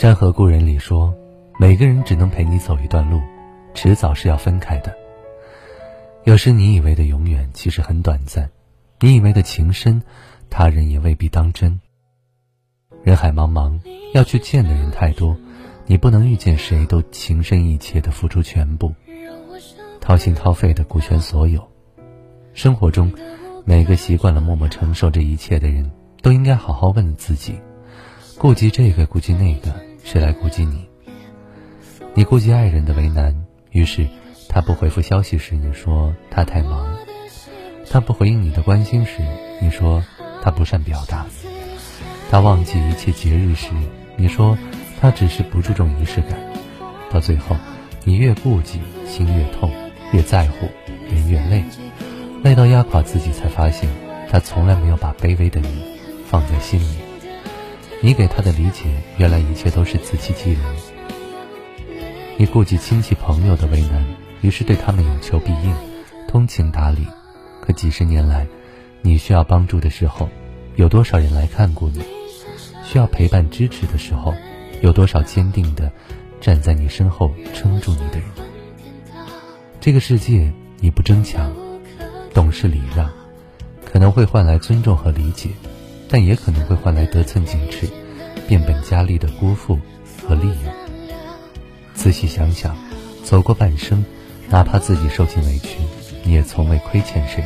山河故人里说，每个人只能陪你走一段路，迟早是要分开的。有时你以为的永远，其实很短暂；你以为的情深，他人也未必当真。人海茫茫，要去见的人太多，你不能遇见谁都情深意切的付出全部，掏心掏肺的顾全所有。生活中，每个习惯了默默承受这一切的人，都应该好好问自己：顾及这个，顾及那个。谁来顾及你？你顾及爱人的为难，于是他不回复消息时，你说他太忙；他不回应你的关心时，你说他不善表达；他忘记一切节日时，你说他只是不注重仪式感。到最后，你越顾忌，心越痛；越在乎，人越累，累到压垮自己，才发现他从来没有把卑微的你放在心里。你给他的理解，原来一切都是自欺欺人。你顾及亲戚朋友的为难，于是对他们有求必应，通情达理。可几十年来，你需要帮助的时候，有多少人来看过你？需要陪伴支持的时候，有多少坚定的站在你身后撑住你的人？这个世界，你不争抢，懂事礼让，可能会换来尊重和理解。但也可能会换来得寸进尺、变本加厉的辜负和利用。仔细想想，走过半生，哪怕自己受尽委屈，你也从未亏欠谁。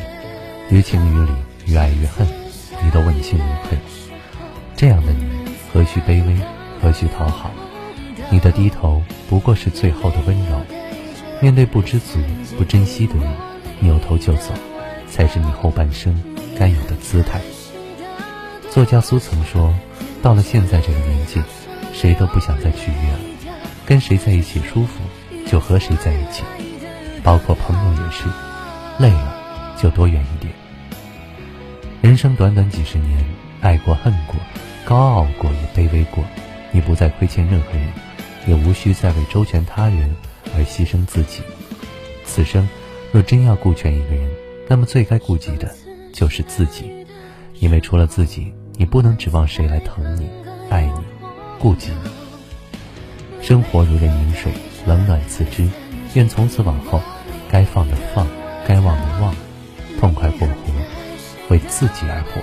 于情于理，于爱于恨，你都问心无愧。这样的你，何须卑微，何须讨好？你的低头不过是最后的温柔。面对不知足、不珍惜的人，扭头就走，才是你后半生该有的姿态。作家苏曾说：“到了现在这个年纪，谁都不想再取悦了，跟谁在一起舒服就和谁在一起，包括朋友也是。累了就多远一点。人生短短几十年，爱过恨过，高傲过也卑微过，你不再亏欠任何人，也无需再为周全他人而牺牲自己。此生若真要顾全一个人，那么最该顾及的就是自己，因为除了自己。”你不能指望谁来疼你、爱你、顾及你。生活如人饮水，冷暖自知。愿从此往后，该放的放，该忘的忘，痛快过活，为自己而活。